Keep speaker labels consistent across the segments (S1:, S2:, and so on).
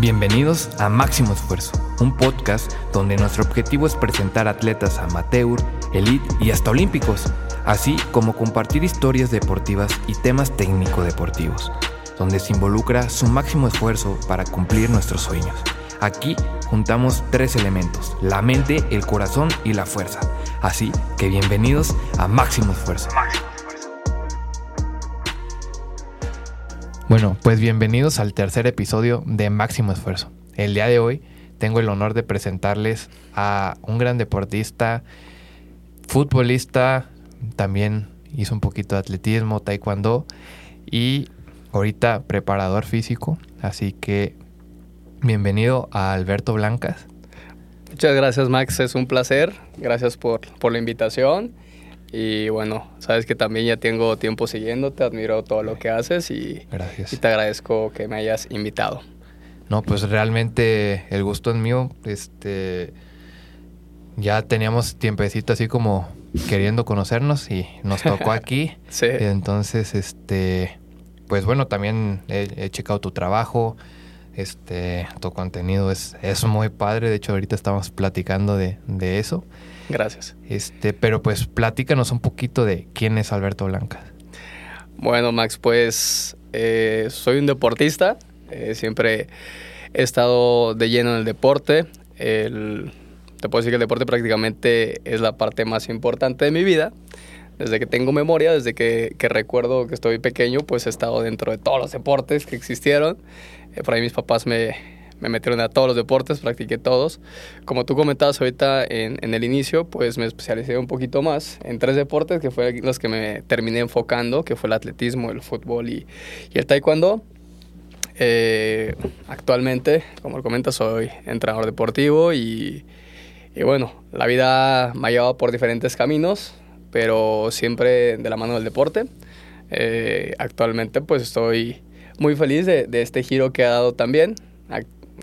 S1: Bienvenidos a Máximo Esfuerzo, un podcast donde nuestro objetivo es presentar atletas amateur, elite y hasta olímpicos, así como compartir historias deportivas y temas técnico-deportivos, donde se involucra su máximo esfuerzo para cumplir nuestros sueños. Aquí juntamos tres elementos, la mente, el corazón y la fuerza. Así que bienvenidos a Máximo Esfuerzo. Bueno, pues bienvenidos al tercer episodio de Máximo Esfuerzo. El día de hoy tengo el honor de presentarles a un gran deportista, futbolista, también hizo un poquito de atletismo, taekwondo y ahorita preparador físico. Así que bienvenido a Alberto Blancas.
S2: Muchas gracias Max, es un placer. Gracias por, por la invitación. Y bueno, sabes que también ya tengo tiempo siguiéndote, admiro todo lo que haces y,
S1: Gracias.
S2: y te agradezco que me hayas invitado.
S1: No, pues realmente el gusto es mío. Este ya teníamos tiempecito así como queriendo conocernos y nos tocó aquí.
S2: Sí,
S1: Entonces, este, pues bueno, también he, he checado tu trabajo. Este, tu contenido es, es muy padre. De hecho, ahorita estamos platicando de, de eso.
S2: Gracias.
S1: Este, pero pues platícanos un poquito de quién es Alberto Blancas.
S2: Bueno, Max, pues eh, soy un deportista. eh, siempre he estado de lleno en el deporte. El- te puedo decir que el deporte prácticamente es la parte más importante de mi vida. Desde que tengo memoria, desde que, que recuerdo que estoy pequeño, pues he estado dentro de todos los deportes que existieron. Eh, por ahí mis papás me, me metieron a todos los deportes, practiqué todos. Como tú comentabas ahorita en, en el inicio, pues me especialicé un poquito más en tres deportes que fueron los que me terminé enfocando, que fue el atletismo, el fútbol y, y el taekwondo. Eh, actualmente, como lo comentas, soy entrenador deportivo y, y bueno, la vida me ha llevado por diferentes caminos, pero siempre de la mano del deporte. Eh, actualmente pues estoy muy feliz de, de este giro que ha dado también.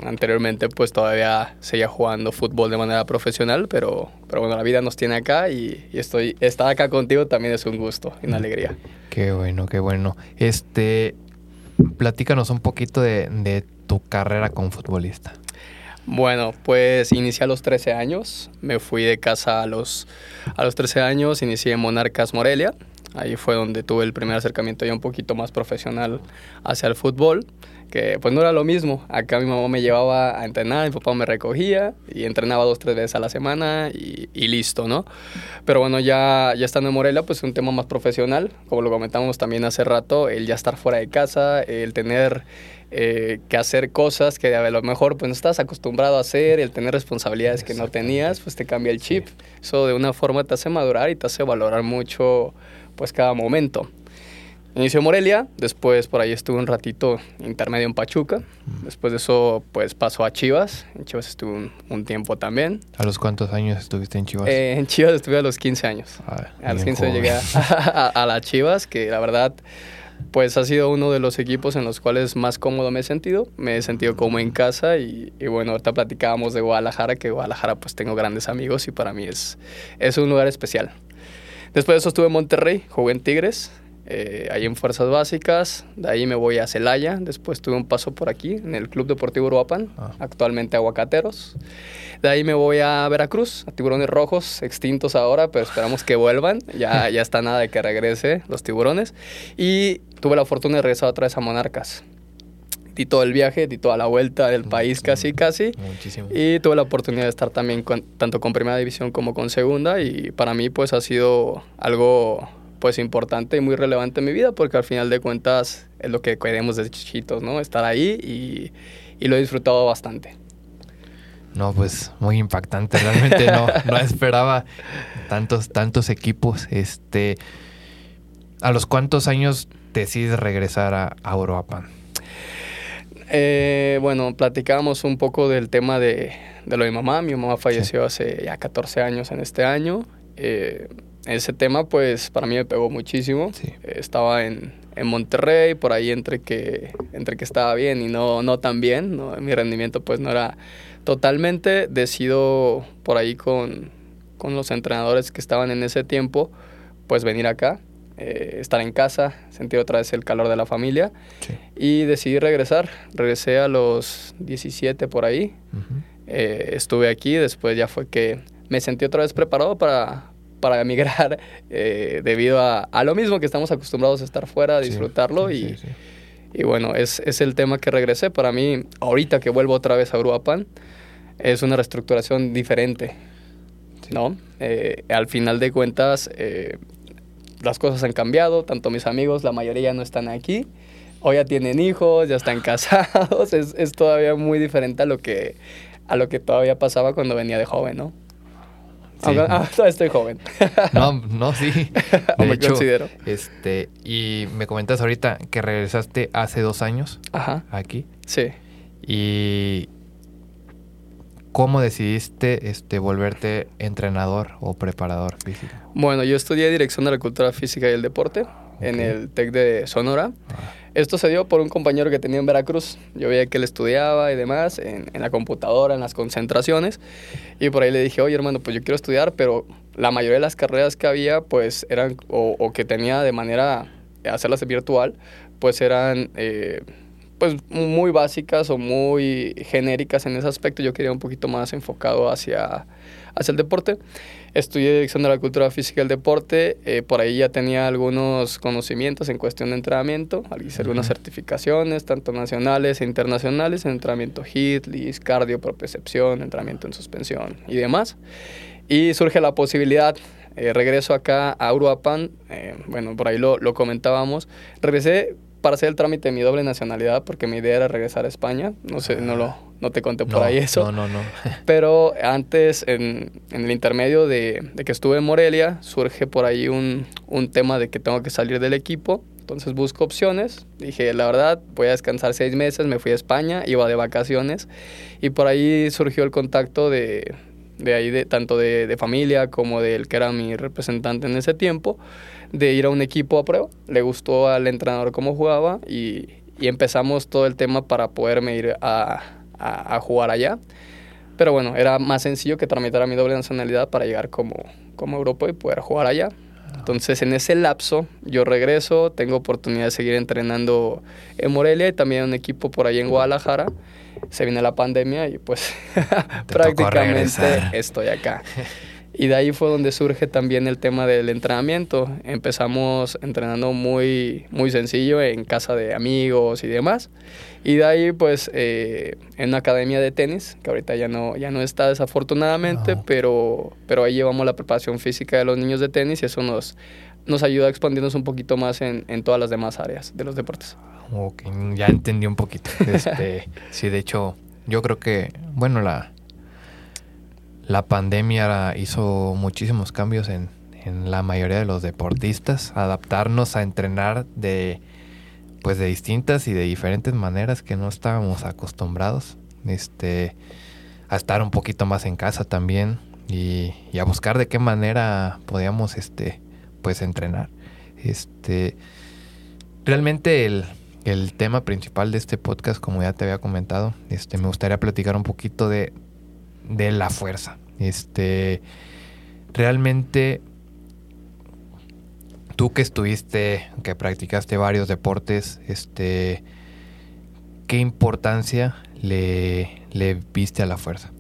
S2: Anteriormente pues todavía seguía jugando fútbol de manera profesional, pero, pero bueno, la vida nos tiene acá y, y estoy, estar acá contigo también es un gusto y una alegría.
S1: Qué bueno, qué bueno. Este, platícanos un poquito de, de tu carrera como futbolista.
S2: Bueno, pues inicié a los 13 años, me fui de casa a los, a los 13 años, inicié en Monarcas Morelia, ahí fue donde tuve el primer acercamiento ya un poquito más profesional hacia el fútbol, que pues no era lo mismo, acá mi mamá me llevaba a entrenar, mi papá me recogía y entrenaba dos, tres veces a la semana y, y listo, ¿no? Pero bueno, ya, ya estando en Morelia, pues un tema más profesional, como lo comentamos también hace rato, el ya estar fuera de casa, el tener eh, que hacer cosas que a lo mejor pues no estás acostumbrado a hacer, el tener responsabilidades que no tenías, pues te cambia el chip. Eso de una forma te hace madurar y te hace valorar mucho pues cada momento. Inició en Morelia, después por ahí estuve un ratito intermedio en Pachuca, después de eso pues pasó a Chivas, en Chivas estuve un, un tiempo también.
S1: ¿A los cuántos años estuviste en Chivas?
S2: Eh, en Chivas estuve a los 15 años.
S1: Ah,
S2: A los
S1: bien
S2: 15
S1: joven.
S2: llegué a, a, a las Chivas, que la verdad, pues ha sido uno de los equipos en los cuales más cómodo me he sentido. Me he sentido como en casa y, y bueno, ahorita platicábamos de Guadalajara, que Guadalajara pues tengo grandes amigos y para mí es, es un lugar especial. Después de eso estuve en Monterrey, jugué en Tigres, eh, ahí en Fuerzas Básicas, de ahí me voy a Celaya, después tuve un paso por aquí en el Club Deportivo Uruapan,
S1: Ah.
S2: actualmente Aguacateros. De ahí me voy a Veracruz, a Tiburones Rojos, extintos ahora, pero esperamos que vuelvan. Ya, ya está nada de que regrese los tiburones. Y tuve la fortuna de regresar otra vez a Monarcas. Di todo el viaje, di toda la vuelta del país casi, casi.
S1: Muchísimo.
S2: Y tuve la oportunidad de estar también con- tanto con primera división como con segunda y para mí pues ha sido algo pues importante y muy relevante en mi vida porque al final de cuentas es lo que queremos desde chiquitos, ¿no? Estar ahí y, y lo he disfrutado bastante.
S1: No, pues muy impactante. Realmente no, no esperaba tantos, tantos equipos. Este, ¿a los cuántos años decides regresar a, a Uruapan?
S2: Eh, bueno, platicábamos un poco del tema de, de lo de mi mamá. Mi mamá falleció hace ya 14 años en este año. Eh, ese tema, pues, para mí me pegó muchísimo.
S1: Sí.
S2: Estaba en, en Monterrey, por ahí entre que, entre que estaba bien y no, no tan bien. ¿no? Mi rendimiento, pues, no era totalmente. Decido por ahí con, con los entrenadores que estaban en ese tiempo, pues, venir acá. eh, estar en casa, sentir otra vez el calor de la familia
S1: Sí.
S2: y decidí regresar. Regresé a los 17 por ahí. Eh, estuve aquí, después ya fue que me sentí otra vez preparado para, para emigrar eh, debido a, a lo mismo que estamos acostumbrados a estar fuera, a disfrutarlo
S1: sí,
S2: y,
S1: sí, sí.
S2: y bueno, es, es el tema que regresé. Para mí, ahorita que vuelvo otra vez a Uruapan, es una reestructuración diferente, ¿no? Eh, al final de cuentas, eh, las cosas han cambiado, tanto mis amigos, la mayoría ya no están aquí, o ya tienen hijos, ya están casados, es, es todavía muy diferente a lo que a lo que todavía pasaba cuando venía de joven, ¿no? Aunque- ah, todavía estoy joven.
S1: No, no, sí. De
S2: me
S1: hecho,
S2: considero.
S1: este, y me comentas ahorita que regresaste hace dos años
S2: Ajá,
S1: aquí.
S2: sí.
S1: ¿Y cómo decidiste este, volverte entrenador o preparador físico?
S2: Bueno, yo estudié Dirección de la Cultura Física y el Deporte en el TEC de Sonora.
S1: Ah,
S2: Esto se dio por un compañero que tenía en Veracruz. Yo veía que él estudiaba y demás en, en la computadora, en las concentraciones. Y por ahí le dije, oye hermano, pues yo quiero estudiar, pero la mayoría de las carreras que había, pues eran, o, o que tenía de manera, hacerlas virtual, pues eran... eh, pues muy básicas o muy genéricas en ese aspecto. Yo quería un poquito más enfocado hacia, hacia el deporte. Estudié Dirección de la Cultura Física y el Deporte. eh, por ahí ya tenía algunos conocimientos en cuestión de entrenamiento. Hice algunas
S1: Ujú.
S2: certificaciones, tanto nacionales e internacionales, en entrenamiento HIIT, LIS, cardio, propiocepción, entrenamiento en suspensión y demás. Y surge la posibilidad, eh, regreso acá a Uruapan, eh, bueno, por ahí lo, lo comentábamos. Regresé para hacer el trámite de mi doble nacionalidad porque mi idea era regresar a España. No sé, no, lo, no te conté por
S1: no,
S2: ahí eso.
S1: No, no, no.
S2: Pero antes, en, en el intermedio de, de que estuve en Morelia, surge por ahí un, un tema de que tengo que salir del equipo. Entonces busco opciones. Dije, la verdad, voy a descansar seis meses. Me fui a España, iba de vacaciones. Y por ahí surgió el contacto de, de ahí, de, tanto de, de familia como del que era mi representante en ese tiempo, de ir a un equipo a prueba. Le gustó al entrenador cómo jugaba y, y empezamos todo el tema para poderme ir a, a, a jugar allá. Pero bueno, era más sencillo que tramitar mi doble nacionalidad para llegar como, como europeo y poder jugar allá. Entonces, en ese lapso, yo regreso, tengo oportunidad de seguir entrenando en Morelia y también en un equipo por ahí en Guadalajara. Se viene la pandemia y pues prácticamente estoy acá. Y de ahí fue donde surge también el tema del entrenamiento. Empezamos entrenando muy, muy sencillo en casa de amigos y demás. Y de ahí, pues, eh, en una academia de tenis, que ahorita ya no, ya no está desafortunadamente, pero, pero ahí llevamos la preparación física de los niños de tenis y eso nos, nos ayuda a expandirnos un poquito más en, en todas las demás áreas de los deportes.
S1: Ok, ya entendí un poquito. Este, sí, de hecho, yo creo que, bueno, la, la pandemia hizo muchísimos cambios en, en la mayoría de los deportistas, adaptarnos a entrenar de pues de distintas y de diferentes maneras que no estábamos acostumbrados. Este, a estar un poquito más en casa también y, y a buscar de qué manera podíamos este pues entrenar. Este realmente el, el tema principal de este podcast, como ya te había comentado, este me gustaría platicar un poquito de, de la fuerza. Este realmente tú que estuviste, que practicaste varios deportes, este ¿qué importancia le, le viste a la fuerza?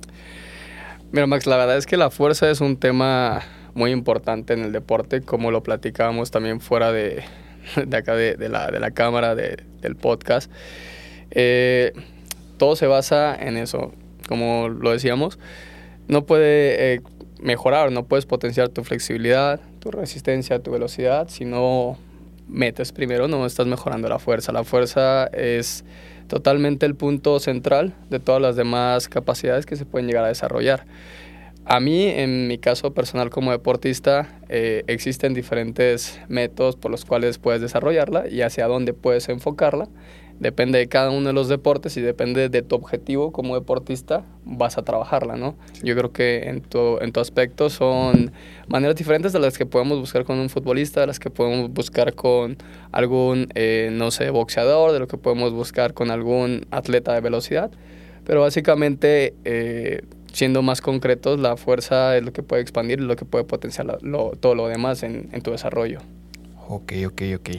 S2: Mira, Max, la verdad es que la fuerza es un tema muy importante en el deporte, como lo platicábamos también fuera de, de acá de, la, de la cámara, de- del podcast. Eh, todo se basa en eso, como lo decíamos. No puede eh, mejorar, no puedes potenciar tu flexibilidad, tu resistencia, tu velocidad, si no metes primero, no estás mejorando la fuerza. La fuerza es totalmente el punto central de todas las demás capacidades que se pueden llegar a desarrollar. A mí, en mi caso personal como deportista, eh, existen diferentes métodos por los cuales puedes desarrollarla y hacia dónde puedes enfocarla. Depende de cada uno de los deportes y depende de tu objetivo como deportista, vas a trabajarla, ¿no? Yo creo que en tu, en tu aspecto son maneras diferentes de las que podemos buscar con un futbolista, de las que podemos buscar con algún, eh, no sé, boxeador, de lo que podemos buscar con algún atleta de velocidad. Pero básicamente, eh, siendo más concretos, la fuerza es lo que puede expandir, lo que puede potenciar lo- todo lo demás en, en tu desarrollo.
S1: Ok, ok, ok.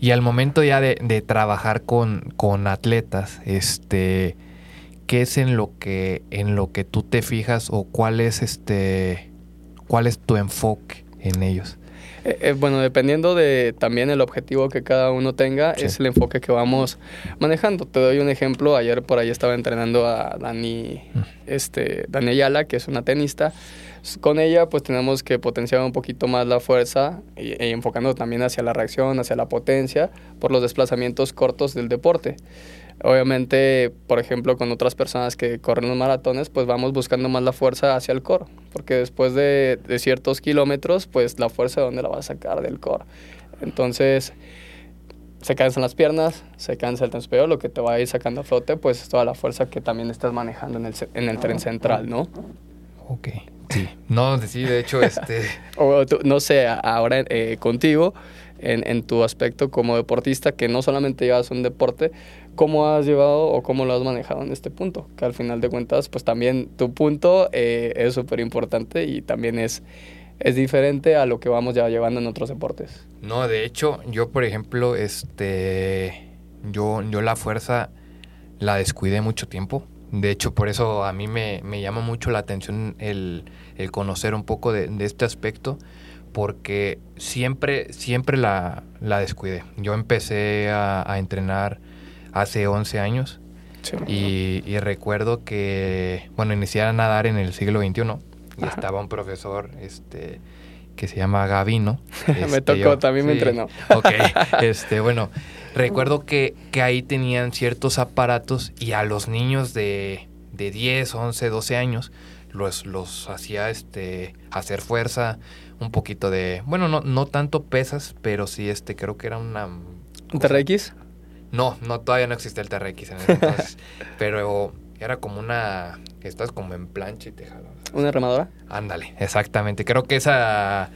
S1: Y al momento ya de, de trabajar con, con, atletas, este, ¿qué es en lo que en lo que tú te fijas o cuál es este cuál es tu enfoque en ellos?
S2: Eh, eh, bueno, dependiendo de también el objetivo que cada uno tenga, es el enfoque que vamos manejando. Te doy un ejemplo. Ayer por ahí estaba entrenando a Dani, mm. este, Dani Ayala, que es una tenista. Con ella, pues tenemos que potenciar un poquito más la fuerza y, y enfocando también hacia la reacción, hacia la potencia, por los desplazamientos cortos del deporte. Obviamente, por ejemplo, con otras personas que corren los maratones, pues vamos buscando más la fuerza hacia el core, porque después de, ciertos kilómetros, pues la fuerza de dónde la va a sacar del core. Entonces, se cansan las piernas, se cansa el transpeo, lo que te va a ir sacando a flote, pues es toda la fuerza que también estás manejando en el, en el tren central, ¿no?
S1: Ok. Sí. No, sí, de hecho, este...
S2: o, no sé, ahora eh, contigo, en, en, tu aspecto como deportista, que no solamente llevas un deporte, ¿cómo has llevado o cómo lo has manejado en este punto? Que al final de cuentas, pues también tu punto eh, es súper importante y también es, es diferente a lo que vamos ya llevando en otros deportes.
S1: No, de hecho, yo por ejemplo, este, yo, yo la fuerza la descuidé mucho tiempo. De hecho, por eso a mí me, me llama mucho la atención el, el conocer un poco de, de, este aspecto, porque siempre, siempre la, la descuidé. Yo empecé a, a entrenar hace 11 años. Y, recuerdo que, bueno, inicié a nadar en el siglo XXI y estaba un profesor este, que se llama Gavino.
S2: me este, tocó, también me entrenó.
S1: ok, este, bueno, recuerdo que, que, ahí tenían ciertos aparatos y a los niños de, de 10, 11, 12 años los, los hacía este, hacer fuerza, un poquito de, bueno, no, no tanto pesas, pero sí, este, creo que era una...
S2: ¿Un TRX?
S1: No, no, todavía no existía el TRX en ese entonces. pero era como una. Estás como en plancha y te
S2: ¿Una remadora?
S1: Ándale, exactamente. Creo que esa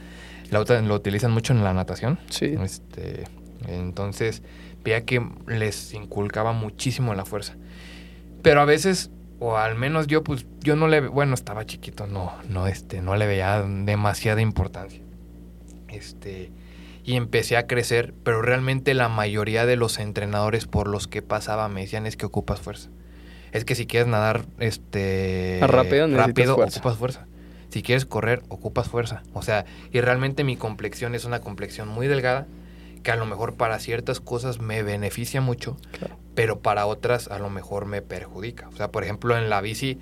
S1: la lo utilizan mucho en la natación.
S2: Sí.
S1: Este, entonces, veía que les inculcaba muchísimo la fuerza. Pero a veces, o al menos yo, pues, yo no le, bueno, estaba chiquito, no, no, este, no le veía demasiada importancia. Este, y empecé a crecer, pero realmente la mayoría de los entrenadores por los que pasaba me decían es que ocupas fuerza. Es que si quieres nadar este
S2: rápido,
S1: rápido ocupas fuerza. Si quieres correr, ocupas fuerza. O sea, y realmente mi complexión es una complexión muy delgada que a lo mejor para ciertas cosas me beneficia mucho, pero para otras a lo mejor me perjudica. O sea, por ejemplo, en la bici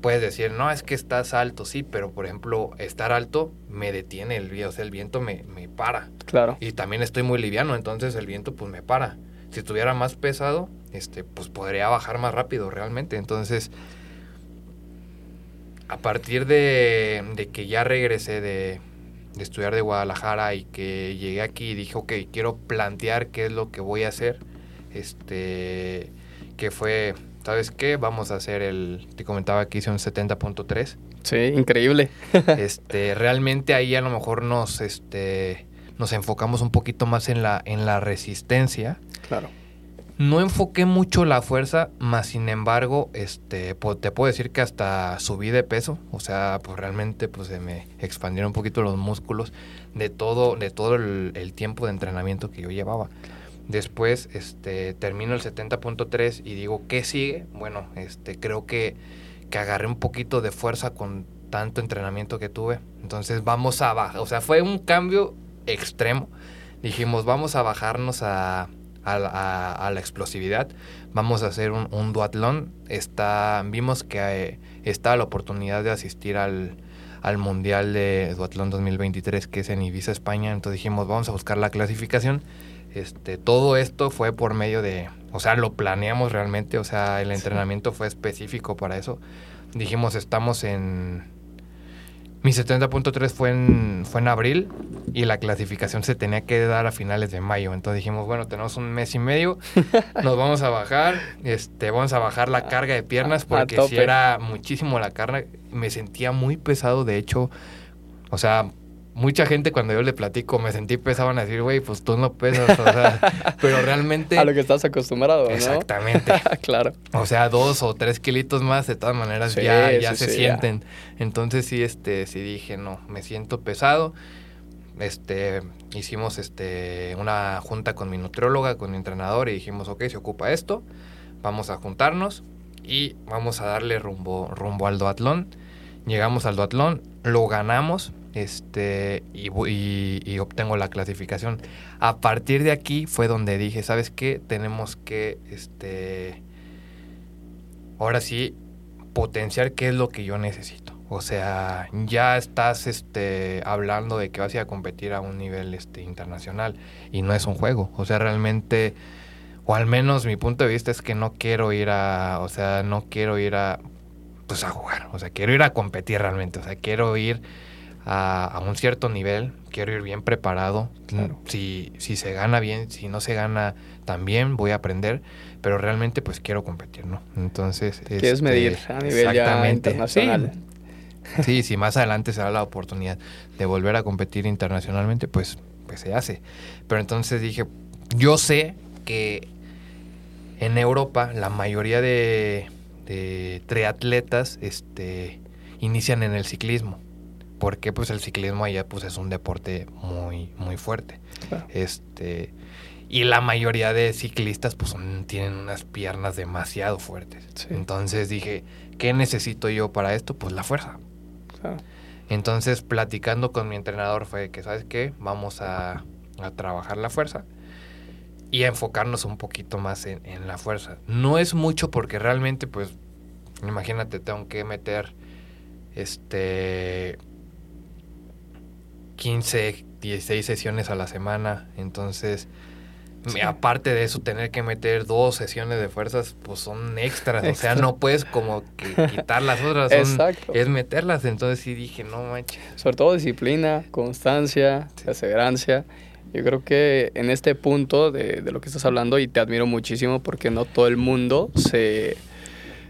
S1: puedes decir, no, es que estás alto, sí, pero por ejemplo, estar alto me detiene el viento, o sea, el viento me, me para.
S2: Claro.
S1: Y también estoy muy liviano, entonces el viento pues me para. Si estuviera más pesado, este, pues podría bajar más rápido realmente. Entonces, a partir de, de que ya regresé de, de, estudiar de Guadalajara y que llegué aquí y dije, ok, quiero plantear qué es lo que voy a hacer, este, que fue ¿sabes qué? Vamos a hacer el, te comentaba que hice un 70.3.
S2: Sí, increíble.
S1: este, realmente ahí a lo mejor nos, este, nos enfocamos un poquito más en la, en la resistencia.
S2: Claro.
S1: No enfoqué mucho la fuerza, más sin embargo, este, te puedo decir que hasta subí de peso, o sea, pues realmente pues se me expandieron un poquito los músculos de todo, de todo el, tiempo de entrenamiento que yo llevaba. Después este, termino el 70.3 y digo, ¿qué sigue? Bueno, este, creo que, que agarré un poquito de fuerza con tanto entrenamiento que tuve. Entonces vamos a bajar. O sea, fue un cambio extremo. Dijimos, vamos a bajarnos a, a, la explosividad. Vamos a hacer un, un duatlón. Está, vimos que eh, está la oportunidad de asistir al, al Mundial de Duatlón 2023, que es en Ibiza, España. Entonces dijimos, vamos a buscar la clasificación. Este, todo esto fue por medio de, o sea, lo planeamos realmente, o sea, el entrenamiento fue específico para eso. Dijimos, estamos en... Mi 70.3 fue en, fue en abril y la clasificación se tenía que dar a finales de mayo. Entonces dijimos, bueno, tenemos un mes y medio, nos vamos a bajar, este, vamos a bajar la carga de piernas porque si era muchísimo la carga, me sentía muy pesado, de hecho, o sea, mucha gente cuando yo le platico me sentí pesado a decir, güey, pues tú no pesas, o sea, pero realmente...
S2: A lo que estás acostumbrado, ¿no?
S1: Exactamente.
S2: claro.
S1: O sea, dos o tres kilitos más, de todas maneras ya, ya se sienten. Entonces sí, este, sí dije, no, me siento pesado. este, hicimos este, una junta con mi nutrióloga, con mi entrenador y dijimos, ok, se ocupa esto, vamos a juntarnos y vamos a darle rumbo, rumbo al duatlón. Llegamos al duatlón, lo ganamos este, y, y, obtengo la clasificación. A partir de aquí fue donde dije, ¿sabes qué? Tenemos que, este, ahora sí, potenciar qué es lo que yo necesito. O sea, ya estás este, hablando de que vas a a competir a un nivel este, internacional y no es un juego. O sea, realmente, o al menos mi punto de vista es que no quiero ir a, o sea, no quiero ir a, pues a jugar. O sea, quiero ir a competir realmente. O sea, quiero ir a, un cierto nivel, quiero ir bien preparado. Si, si se gana bien, si no se gana también, voy a aprender pero realmente pues quiero competir, ¿no? Entonces...
S2: Quieres este, medir a nivel ya internacional.
S1: Sí, si más adelante se da la oportunidad de volver a competir internacionalmente, pues, pues se hace. Pero entonces dije, yo sé que en Europa la mayoría de, de triatletas este, inician en el ciclismo. Porque pues el ciclismo allá pues es un deporte muy, muy fuerte. Este, y la mayoría de ciclistas pues tienen unas piernas demasiado fuertes. Entonces dije, ¿qué necesito yo para esto? Pues la fuerza. Entonces, platicando con mi entrenador fue que, ¿sabes qué? Vamos a, trabajar la fuerza y a enfocarnos un poquito más en, la fuerza. No es mucho porque realmente, pues, imagínate, tengo que meter este 15, 16 sesiones a la semana. Entonces, Aparte de eso, tener que meter dos sesiones de fuerzas, pues son extras. O sea, no puedes como que quitar las otras. Exacto. Es meterlas. Entonces sí dije, no manches.
S2: Sobre todo disciplina, constancia, perseverancia. Yo creo que en este punto de, de, lo que estás hablando, y te admiro muchísimo porque no todo el mundo se,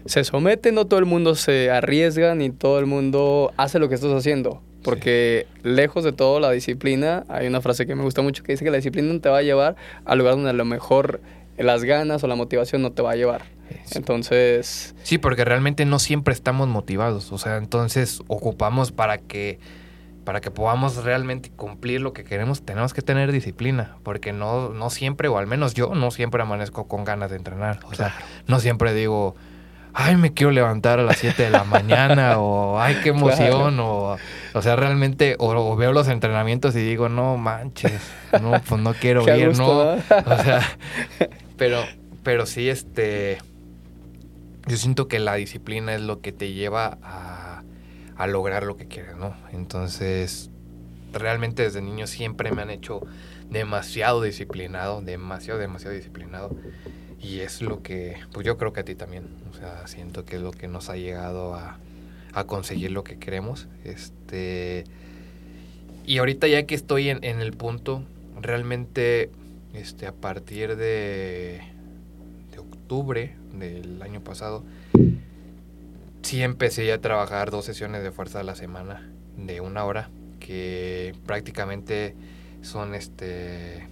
S2: se somete, no todo el mundo se arriesga, ni todo el mundo hace lo que estás haciendo. Porque lejos de todo la disciplina, hay una frase que me gusta mucho que dice que la disciplina no te va a llevar al lugar donde a lo mejor las ganas o la motivación no te va a llevar. Entonces...
S1: Sí, porque realmente no siempre estamos motivados. O sea, entonces ocupamos para que para que podamos realmente cumplir lo que queremos, tenemos que tener disciplina, porque no, no siempre, o al menos yo no siempre amanezco con ganas de entrenar. O sea, no siempre digo, ay, me quiero levantar a las 7 de la mañana, o ay, qué emoción, o, o sea, realmente, o, veo los entrenamientos y digo, no manches, no, pues no quiero ir, ¿no? O sea, pero, pero sí, este, yo siento que la disciplina es lo que te lleva a, a lograr lo que quieres, ¿no? Entonces, realmente desde niño siempre me han hecho demasiado disciplinado, demasiado, demasiado disciplinado. Y es lo que, pues yo creo que a ti también, o sea, siento que es lo que nos ha llegado a, conseguir lo que queremos. Este, y ahorita ya que estoy en, el punto, realmente, este, a partir de, de octubre del año pasado, sí empecé a trabajar dos sesiones de fuerza a la semana de una hora, que prácticamente son, este,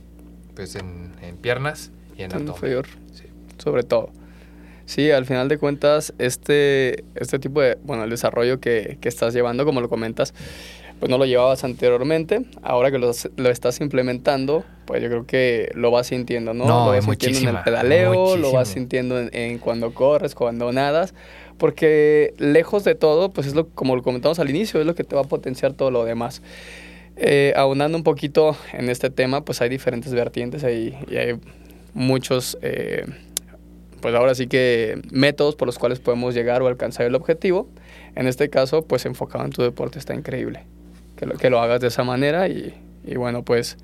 S1: pues en, en piernas y en abdomen
S2: sobre todo. Sí, al final de cuentas, este, este tipo de, bueno, el desarrollo que, que estás llevando, como lo comentas, pues no lo llevabas anteriormente. Ahora que lo, lo, estás implementando, pues yo creo que lo vas sintiendo, ¿no?
S1: lo
S2: vas
S1: sintiendo
S2: en el pedaleo, lo vas sintiendo en, cuando corres, cuando nadas, porque lejos de todo, pues es lo como lo comentamos al inicio, es lo que te va a potenciar todo lo demás. Eh, aunando un poquito en este tema, pues hay diferentes vertientes ahí, y hay muchos... Eh, pues ahora sí que métodos por los cuales podemos llegar o alcanzar el objetivo. En este caso, pues enfocado en tu deporte está increíble. Que lo, que lo hagas de esa manera y, y bueno, pues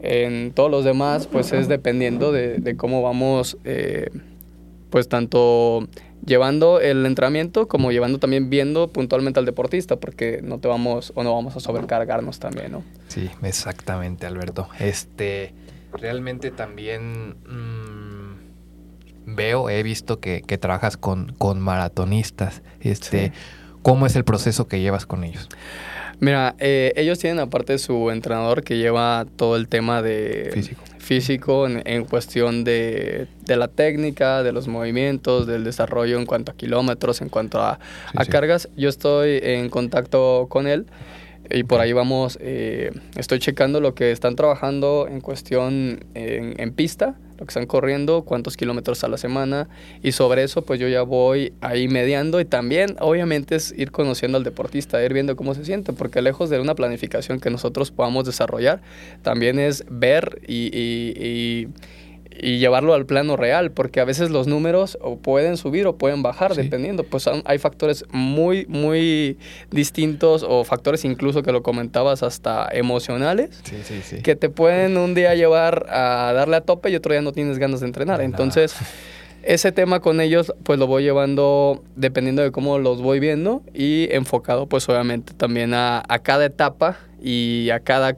S2: en todos los demás, pues es dependiendo de, de cómo vamos, eh, pues tanto llevando el entrenamiento como llevando también viendo puntualmente al deportista, porque no te vamos o no vamos a sobrecargarnos también, ¿no?
S1: Sí, exactamente, Alberto. Este, realmente también... Mm, veo, he visto que, trabajas con, con maratonistas. Este, ¿Cómo es el proceso que llevas con ellos?
S2: Mira, eh, ellos tienen aparte su entrenador que lleva todo el tema de
S1: físico,
S2: físico en, cuestión de, la técnica, de los movimientos, del desarrollo en cuanto a kilómetros, en cuanto a, cargas. Yo estoy en contacto con él. Y por ahí vamos, eh, estoy checando lo que están trabajando en cuestión en, en, pista, lo que están corriendo, cuántos kilómetros a la semana y sobre eso pues yo ya voy ahí mediando y también obviamente es ir conociendo al deportista, ir viendo cómo se siente, porque lejos de una planificación que nosotros podamos desarrollar, también es ver y, y, y y llevarlo al plano real, porque a veces los números o pueden subir o pueden bajar, dependiendo. Pues hay factores muy, muy distintos o factores incluso que lo comentabas hasta emocionales, que te pueden un día llevar a darle a tope y otro día no tienes ganas de entrenar. Entonces, ese tema con ellos, pues lo voy llevando dependiendo de cómo los voy viendo y enfocado, pues obviamente también a, a cada etapa y a cada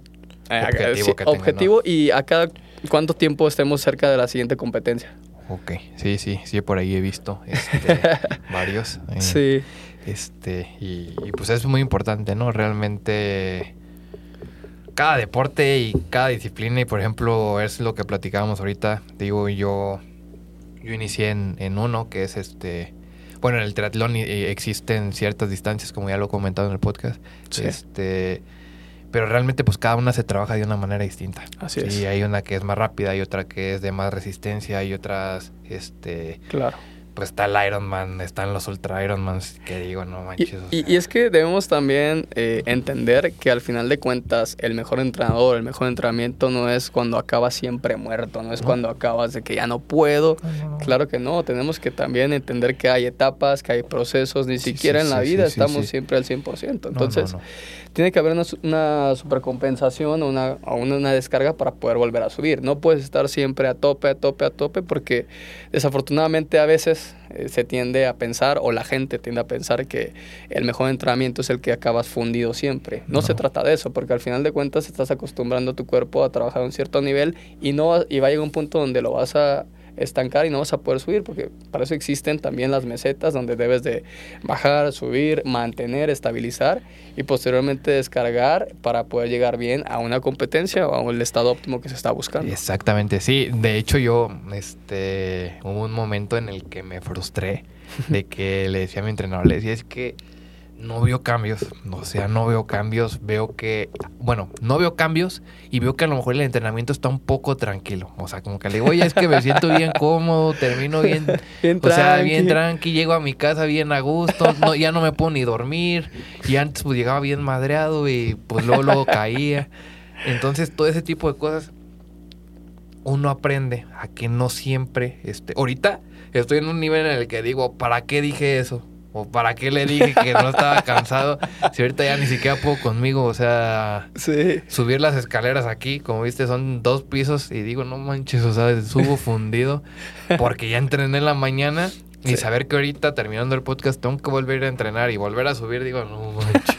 S2: objetivo, objetivo y a cada cuánto tiempo estemos cerca de la siguiente competencia.
S1: Ok, sí, sí, sí, por ahí he visto este, varios.
S2: Eh, sí.
S1: Este, y, pues es muy importante, ¿no? Realmente cada deporte y cada disciplina, y por ejemplo, es lo que platicábamos ahorita, digo, yo, yo inicié en, uno que es este, bueno, en el triatlón existen ciertas distancias, como ya lo he comentado en el podcast. Sí. Este pero realmente pues cada una se trabaja de una manera distinta.
S2: Así es.
S1: Y hay una que es más rápida, hay otra que es de más resistencia, hay otras, este...
S2: Claro
S1: pues está el Ironman, están los Ultra Ironmans, que digo, no manches.
S2: Y, es que debemos también eh, entender que al final de cuentas el mejor entrenador, el mejor entrenamiento no es cuando acabas siempre muerto, no es cuando acabas de que ya no puedo. claro que no, tenemos que también entender que hay etapas, que hay procesos, ni siquiera en la vida estamos siempre al 100%. Entonces, tiene que haber una, una supercompensación o una, una, una descarga para poder volver a subir. No puedes estar siempre a tope, a tope, a tope, porque desafortunadamente a veces eh, se tiende a pensar, o la gente tiende a pensar que el mejor entrenamiento es el que acabas fundido siempre. No, se trata de eso, porque al final de cuentas estás acostumbrando a tu cuerpo a trabajar a un cierto nivel y, no, y va a llegar un punto donde lo vas a estancar y no vas a poder subir, porque para eso existen también las mesetas donde debes de bajar, subir, mantener, estabilizar y posteriormente descargar para poder llegar bien a una competencia o al estado óptimo que se está buscando.
S1: Exactamente, sí. De hecho yo, este, hubo un momento en el que me frustré de que le decía a mi entrenador, le decía, es que no veo cambios. O sea, no veo cambios. Veo que, bueno, no veo cambios y veo que a lo mejor el entrenamiento está un poco tranquilo. O sea, como que le digo, oye, es que me siento bien cómodo, termino bien, bien o sea, bien tranqui, llego a mi casa bien a gusto, no, ya no me puedo ni dormir. Y antes pues llegaba bien madreado y pues luego, luego caía. Entonces, todo ese tipo de cosas uno aprende a que no siempre, este, ahorita estoy en un nivel en el que digo, ¿para qué dije eso? ¿O para qué le dije que no estaba cansado? Si ahorita ya ni siquiera puedo conmigo, o sea, subir las escaleras aquí, como viste, son dos pisos y digo, no manches, o sea, subo fundido porque ya entrené en la mañana y saber que ahorita terminando el podcast tengo que volver a entrenar y volver a subir, digo, no manches.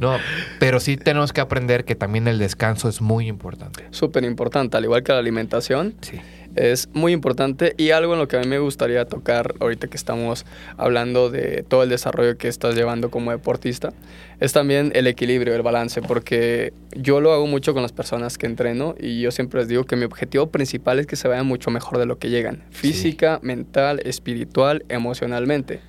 S1: no, pero sí tenemos que aprender que también el descanso es muy importante.
S2: Súper importante, al igual que la alimentación.
S1: Sí
S2: es muy importante y algo en lo que a mí me gustaría tocar ahorita que estamos hablando de todo el desarrollo que estás llevando como deportista es también el equilibrio, el balance, porque yo lo hago mucho con las personas que entreno y yo siempre les digo que mi objetivo principal es que se vayan mucho mejor de lo que llegan, física, mental, espiritual, emocionalmente.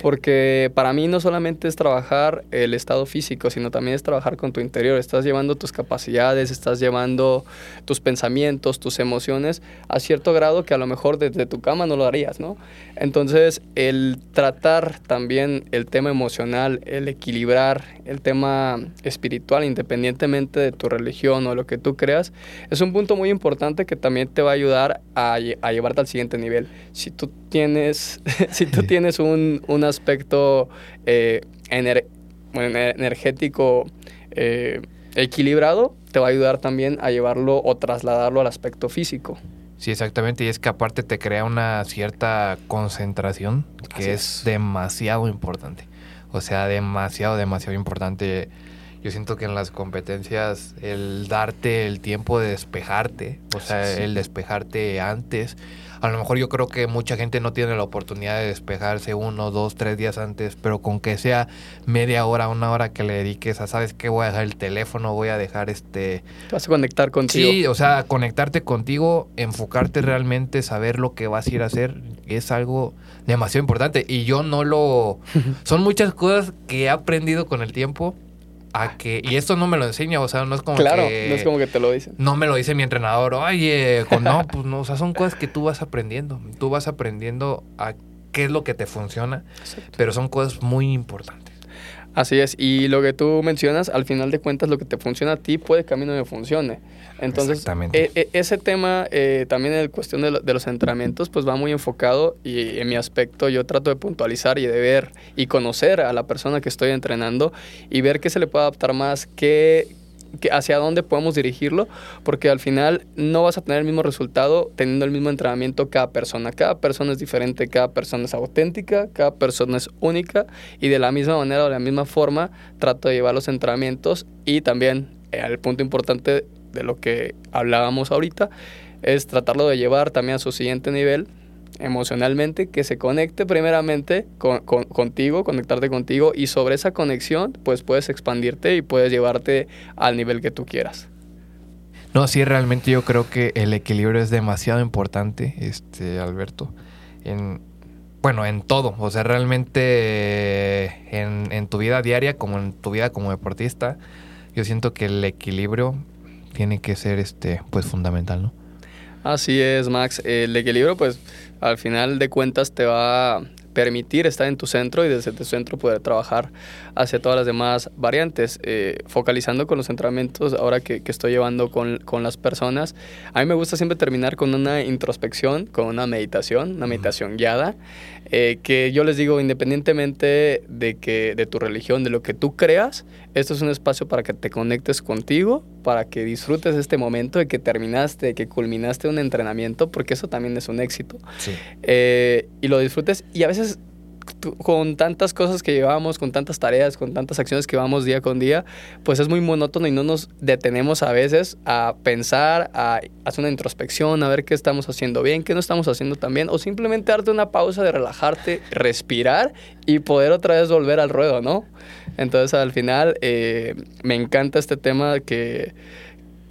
S2: Porque para mí no solamente es trabajar el estado físico, sino también es trabajar con tu interior. Estás llevando tus capacidades, estás llevando tus pensamientos, tus emociones a cierto grado que a lo mejor desde tu cama no lo harías, ¿no? Entonces, el tratar también el tema emocional, el equilibrar el tema espiritual, independientemente de tu religión o lo que tú creas, es un punto muy importante que también te va a ayudar a, a llevarte al siguiente nivel. Si tú tienes, si tú tienes un, un aspecto eh, energético eh, equilibrado, te va a ayudar también a llevarlo o trasladarlo al aspecto físico.
S1: Sí, exactamente. Y es que aparte te crea una cierta concentración que es. demasiado importante. O sea, demasiado, demasiado importante. Yo siento que en las competencias el darte el tiempo de despejarte, o sea, el despejarte antes, a lo mejor yo creo que mucha gente no tiene la oportunidad de despejarse uno, dos, tres días antes, pero con que sea media hora, una hora que le dediques a, ¿sabes qué? Voy a dejar el teléfono, voy a dejar este...
S2: vas a conectar contigo.
S1: Sí, o sea, conectarte contigo, enfocarte realmente, saber lo que vas a ir a hacer, es algo demasiado importante. Y yo no lo... Son muchas cosas que he aprendido con el tiempo a que, y esto no me lo enseña, o sea, no es como
S2: claro,
S1: que...
S2: no es como que te lo dicen.
S1: No me lo dice mi entrenador, oye, con, no, pues no, o sea, son cosas que tú vas aprendiendo, tú vas aprendiendo a qué es lo que te funciona,
S2: Exacto.
S1: pero son cosas muy importantes.
S2: Así es, y lo que tú mencionas, al final de cuentas, lo que te funciona a ti puede que a mí no me funcione. Entonces,
S1: Exactamente.
S2: e- e- ese tema, eh, también en cuestión de, lo- de los entrenamientos, pues va muy enfocado y en mi aspecto yo trato de puntualizar y de ver y conocer a la persona que estoy entrenando y ver qué se le puede adaptar más, qué, qué- hacia dónde podemos dirigirlo, porque al final no vas a tener el mismo resultado teniendo el mismo entrenamiento cada persona. Cada persona es diferente, cada persona es auténtica, cada persona es única y de la misma manera o de la misma forma trato de llevar los entrenamientos y también eh, el punto importante de lo que hablábamos ahorita es tratarlo de llevar también a su siguiente nivel emocionalmente, que se conecte primeramente con, con- contigo, conectarte contigo y sobre esa conexión pues puedes expandirte y puedes llevarte al nivel que tú quieras.
S1: No, sí, realmente yo creo que el equilibrio es demasiado importante, este, Alberto. En, bueno, en todo. O sea, realmente eh, en, en tu vida diaria, como en tu vida como deportista, yo siento que el equilibrio tiene que ser este, pues fundamental, ¿no?
S2: Así es, Max. El equilibrio, pues, al final de cuentas te va a permitir estar en tu centro y desde tu centro poder trabajar hacia todas las demás variantes. Eh, focalizando con los entrenamientos ahora que, que estoy llevando con, con las personas, a mí me gusta siempre terminar con una introspección, con una meditación, una meditación guiada, eh, que yo les digo, independientemente de, que, de tu religión, de lo que tú creas, esto es un espacio para que te conectes contigo, para que disfrutes este momento de que terminaste, de que culminaste un entrenamiento, porque eso también es un éxito.
S1: Sí.
S2: Eh, y lo disfrutes. Y a veces con tantas cosas que llevamos, con tantas tareas, con tantas acciones que vamos día con día, pues es muy monótono y no nos detenemos a veces a pensar, a hacer una introspección, a ver qué estamos haciendo bien, qué no estamos haciendo tan bien, o simplemente darte una pausa de relajarte, respirar y poder otra vez volver al ruedo, ¿no? Entonces al final eh, me encanta este tema que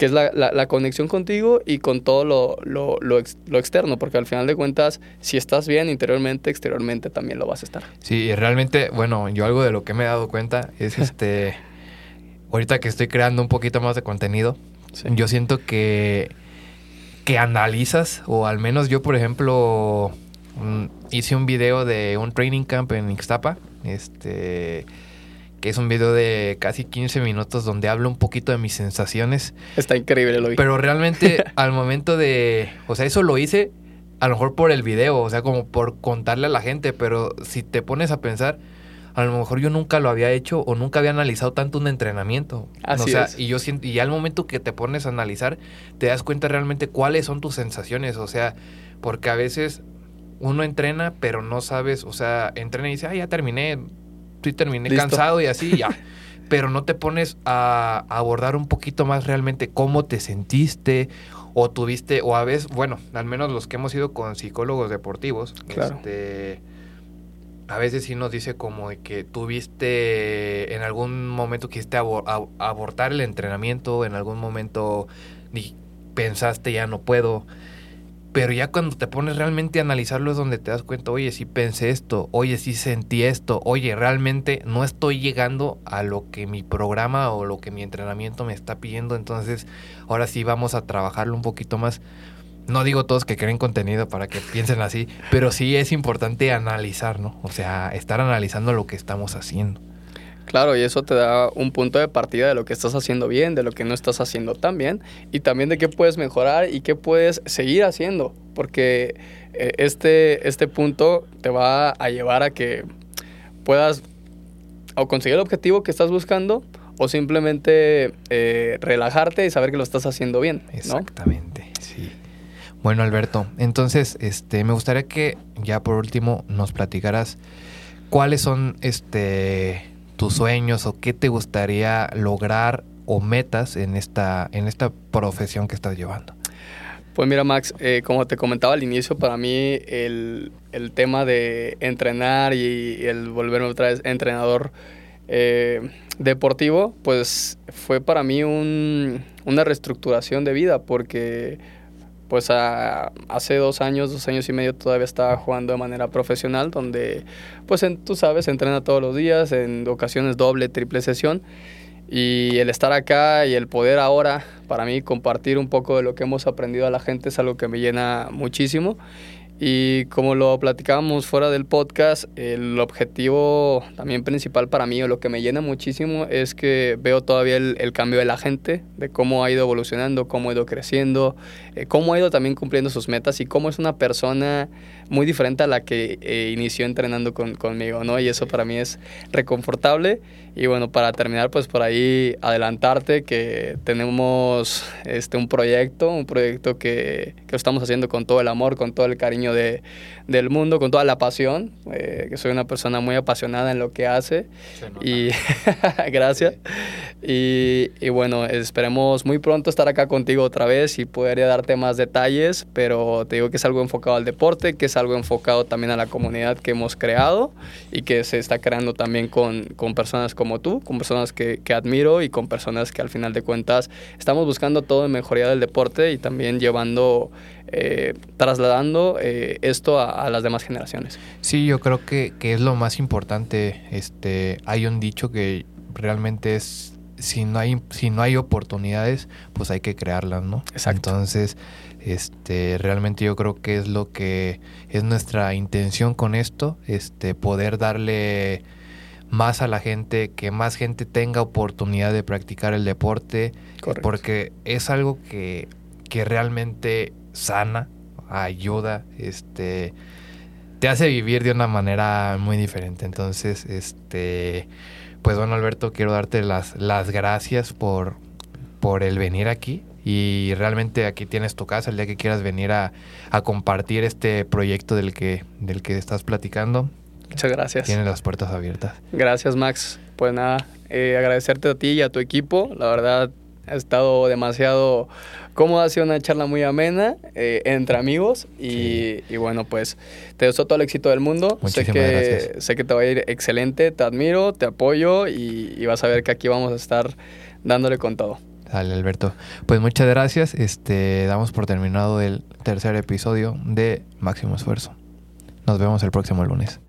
S2: que es la, la- la conexión contigo y con todo lo, lo- lo ex- lo externo, porque al final de cuentas, si estás bien interiormente, exteriormente también lo vas a estar.
S1: Sí, y realmente, bueno, yo algo de lo que me he dado cuenta es este. ahorita que estoy creando un poquito más de contenido,
S2: Sí.
S1: yo siento que. que analizas, o al menos yo, por ejemplo, mm, hice un video de un training camp en Ixtapa, este. Que es un video de casi 15 minutos donde hablo un poquito de mis sensaciones.
S2: Está increíble, lo vi.
S1: Pero realmente al momento de, o sea, eso lo hice a lo mejor por el video, o sea, como por contarle a la gente, pero si te pones a pensar, a lo mejor yo nunca lo había hecho o nunca había analizado tanto un entrenamiento.
S2: Así
S1: o sea,
S2: es.
S1: y yo siento, y al momento que te pones a analizar, te das cuenta realmente cuáles son tus sensaciones, o sea, porque a veces uno entrena, pero no sabes, o sea, entrena y dice, ah, ya terminé, sí terminé
S2: Listo.
S1: cansado y así, ya. pero no te pones a abordar un poquito más realmente cómo te sentiste o tuviste, o a veces, bueno, al menos los que hemos ido con psicólogos deportivos,
S2: Claro.
S1: este, a veces sí nos dice como de que tuviste en algún momento quisiste abo- ab- abortar el entrenamiento, en algún momento ni pensaste ya no puedo. Pero ya cuando te pones realmente a analizarlo es donde te das cuenta, oye, sí pensé esto, oye, sí sentí esto, oye, realmente no estoy llegando a lo que mi programa o lo que mi entrenamiento me está pidiendo, entonces ahora sí vamos a trabajarlo un poquito más. No digo todos que creen contenido para que piensen así, pero sí es importante analizar, ¿no? O sea, estar analizando lo que estamos haciendo.
S2: Claro, y eso te da un punto de partida de lo que estás haciendo bien, de lo que no estás haciendo tan bien, y también de qué puedes mejorar y qué puedes seguir haciendo, porque eh, este, este punto te va a llevar a que puedas o conseguir el objetivo que estás buscando o simplemente eh, relajarte y saber que lo estás haciendo bien.
S1: Exactamente, sí. Bueno, Alberto, entonces, este, me gustaría que ya por último nos platicaras cuáles son, este, tus sueños o qué te gustaría lograr o metas en esta, en esta profesión que estás llevando.
S2: Pues mira, Max, eh, como te comentaba al inicio, para mí el, el tema de entrenar y el volverme otra vez entrenador eh, deportivo, pues fue para mí un- una reestructuración de vida, porque pues hace dos años, dos años y medio todavía estaba jugando de manera profesional, donde pues en- tú sabes, entrena todos los días, en ocasiones doble, triple sesión. Y el estar acá y el poder ahora, para mí, compartir un poco de lo que hemos aprendido a la gente es algo que me llena muchísimo. Y como lo platicábamos fuera del podcast, el objetivo también principal para mí o lo que me llena muchísimo es que veo todavía el, cambio de la gente, de cómo ha ido evolucionando, cómo ha ido creciendo, eh, cómo ha ido también cumpliendo sus metas y cómo es una persona muy diferente a la que eh, inició entrenando con, conmigo, ¿no? Y eso para mí es reconfortable. Y bueno, para terminar, pues por ahí adelantarte que tenemos este, un proyecto, un proyecto que, que lo estamos haciendo con todo el amor, con todo el cariño de, del mundo, con toda la pasión, eh, que soy una persona muy apasionada en lo que hace. Y gracias. Y, y, bueno, esperemos muy pronto estar acá contigo otra vez y poder darte más detalles, pero te digo que es algo enfocado al deporte, que es algo enfocado también a la comunidad que hemos creado y que se está creando también con, con personas como tú, con personas que, que admiro y con personas que al final de cuentas estamos buscando todo en mejoría del deporte y también llevando eh, trasladando eh, esto a, las demás generaciones.
S1: Sí, yo creo que, que, es lo más importante. Este, hay un dicho que realmente es si no hay si no hay oportunidades, pues hay que crearlas, ¿no?
S2: Exacto.
S1: Entonces, este, realmente yo creo que es lo que es nuestra intención con esto, este, poder darle más a la gente, que más gente tenga oportunidad de practicar el deporte, porque es algo que, que realmente sana, ayuda, este, te hace vivir de una manera muy diferente. Entonces, este, pues bueno, Alberto, quiero darte las, las gracias por, por el venir aquí. Y realmente aquí tienes tu casa el día que quieras venir a, compartir este proyecto del que, del que estás platicando.
S2: Muchas gracias.
S1: Tienes las puertas abiertas.
S2: Gracias, Max. Pues nada, eh, agradecerte a ti y a tu equipo. La verdad, ha estado demasiado cómoda, ha sido una charla muy amena eh, entre amigos y, bueno, pues te deseo todo el éxito del mundo. sé que, sé que te va a ir excelente, te admiro, te apoyo y, vas a ver que aquí vamos a estar dándole con todo.
S1: Dale, Alberto. Pues muchas gracias. Este, damos por terminado el tercer episodio de Máximo Esfuerzo. Nos vemos el próximo lunes.